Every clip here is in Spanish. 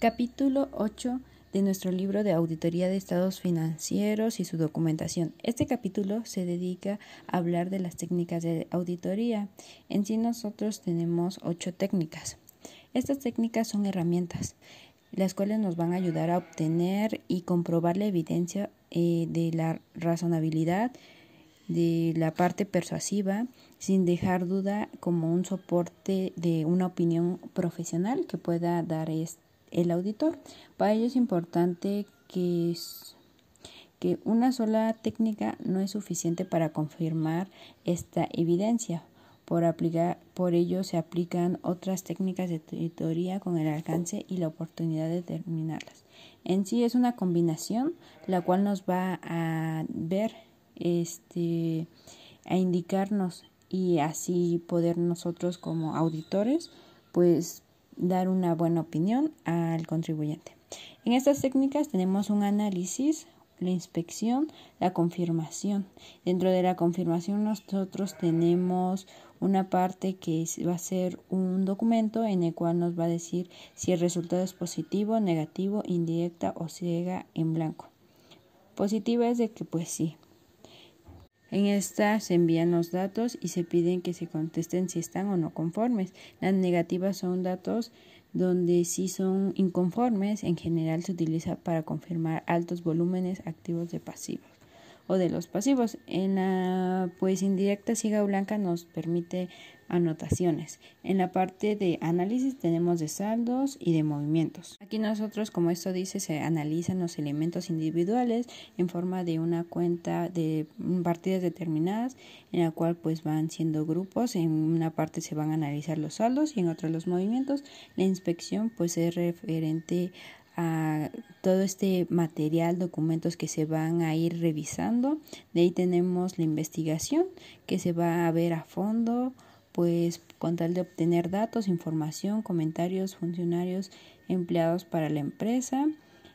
Capítulo 8 de nuestro libro de Auditoría de Estados Financieros y su documentación. Este capítulo se dedica a hablar de las técnicas de auditoría. En sí nosotros tenemos ocho técnicas. Estas técnicas son herramientas, las cuales nos van a ayudar a obtener y comprobar la evidencia eh, de la razonabilidad, de la parte persuasiva, sin dejar duda como un soporte de una opinión profesional que pueda dar este el auditor. Para ello es importante que, que una sola técnica no es suficiente para confirmar esta evidencia. Por, aplicar, por ello se aplican otras técnicas de teoría con el alcance y la oportunidad de determinarlas. En sí es una combinación la cual nos va a ver, este, a indicarnos y así poder nosotros como auditores pues dar una buena opinión al contribuyente. En estas técnicas tenemos un análisis, la inspección, la confirmación. Dentro de la confirmación nosotros tenemos una parte que va a ser un documento en el cual nos va a decir si el resultado es positivo, negativo, indirecta o ciega en blanco. Positiva es de que pues sí, en esta se envían los datos y se piden que se contesten si están o no conformes. Las negativas son datos donde sí son inconformes, en general se utiliza para confirmar altos volúmenes activos de pasivos o de los pasivos. En la pues indirecta ciega blanca nos permite anotaciones. En la parte de análisis tenemos de saldos y de movimientos. Aquí nosotros, como esto dice, se analizan los elementos individuales en forma de una cuenta de partidas determinadas en la cual pues van siendo grupos. En una parte se van a analizar los saldos y en otra los movimientos. La inspección pues es referente a todo este material, documentos que se van a ir revisando. De ahí tenemos la investigación que se va a ver a fondo, pues con tal de obtener datos, información, comentarios, funcionarios empleados para la empresa.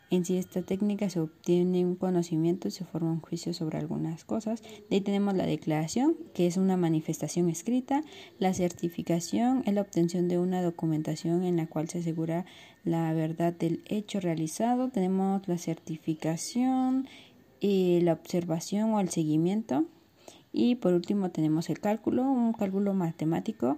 En sí esta técnica se obtiene un conocimiento se forma un juicio sobre algunas cosas. De ahí tenemos la declaración, que es una manifestación escrita. La certificación es la obtención de una documentación en la cual se asegura la verdad del hecho realizado. Tenemos la certificación, y la observación o el seguimiento. Y por último tenemos el cálculo, un cálculo matemático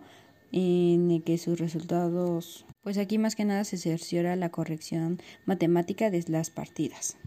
en el que sus resultados, pues aquí más que nada se cerciora la corrección matemática de las partidas.